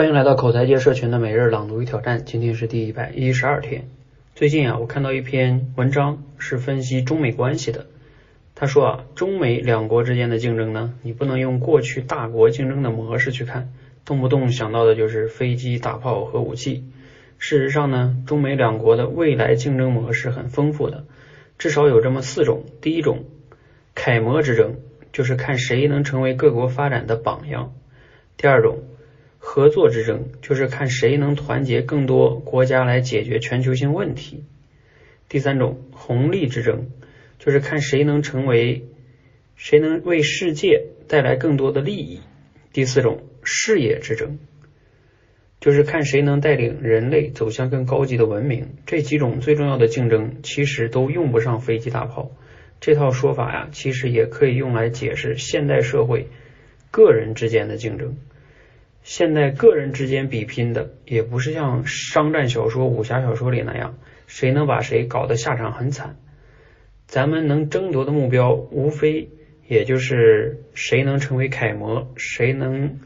欢迎来到口才界社群的每日朗读与挑战，今天是第一百一十二天。最近啊，我看到一篇文章是分析中美关系的。他说啊，中美两国之间的竞争呢，你不能用过去大国竞争的模式去看，动不动想到的就是飞机、大炮、核武器。事实上呢，中美两国的未来竞争模式很丰富的，至少有这么四种。第一种，楷模之争，就是看谁能成为各国发展的榜样。第二种。合作之争就是看谁能团结更多国家来解决全球性问题。第三种红利之争就是看谁能成为谁能为世界带来更多的利益。第四种事业之争就是看谁能带领人类走向更高级的文明。这几种最重要的竞争其实都用不上飞机大炮。这套说法呀，其实也可以用来解释现代社会个人之间的竞争。现在个人之间比拼的，也不是像商战小说、武侠小说里那样，谁能把谁搞得下场很惨。咱们能争夺的目标，无非也就是谁能成为楷模，谁能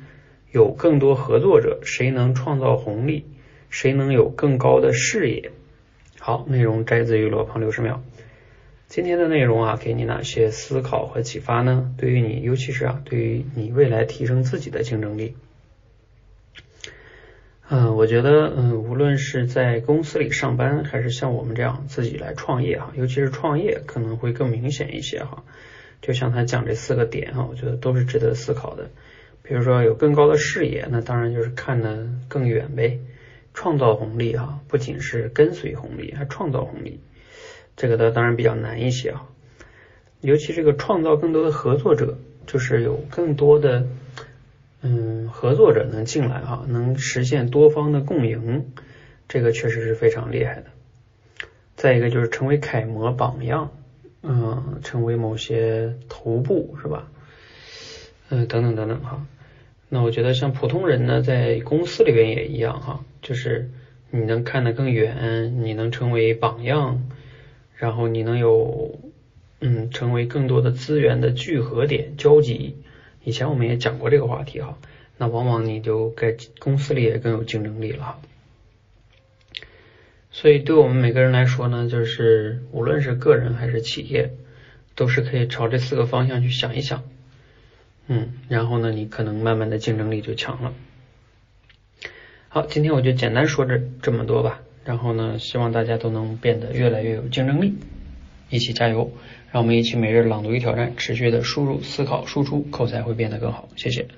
有更多合作者，谁能创造红利，谁能有更高的视野。好，内容摘自于罗胖六十秒。今天的内容啊，给你哪些思考和启发呢？对于你，尤其是啊，对于你未来提升自己的竞争力。嗯，我觉得，嗯，无论是在公司里上班，还是像我们这样自己来创业哈，尤其是创业可能会更明显一些哈。就像他讲这四个点哈，我觉得都是值得思考的。比如说有更高的视野，那当然就是看得更远呗。创造红利哈，不仅是跟随红利，还创造红利，这个的当然比较难一些哈。尤其这个创造更多的合作者，就是有更多的。合作者能进来哈，能实现多方的共赢，这个确实是非常厉害的。再一个就是成为楷模榜样，嗯，成为某些头部是吧？嗯，等等等等哈。那我觉得像普通人呢，在公司里边也一样哈，就是你能看得更远，你能成为榜样，然后你能有嗯，成为更多的资源的聚合点、交集。以前我们也讲过这个话题哈，那往往你就在公司里也更有竞争力了。所以对我们每个人来说呢，就是无论是个人还是企业，都是可以朝这四个方向去想一想，嗯，然后呢，你可能慢慢的竞争力就强了。好，今天我就简单说这这么多吧，然后呢，希望大家都能变得越来越有竞争力，一起加油。让我们一起每日朗读与挑战，持续的输入、思考、输出，口才会变得更好。谢谢。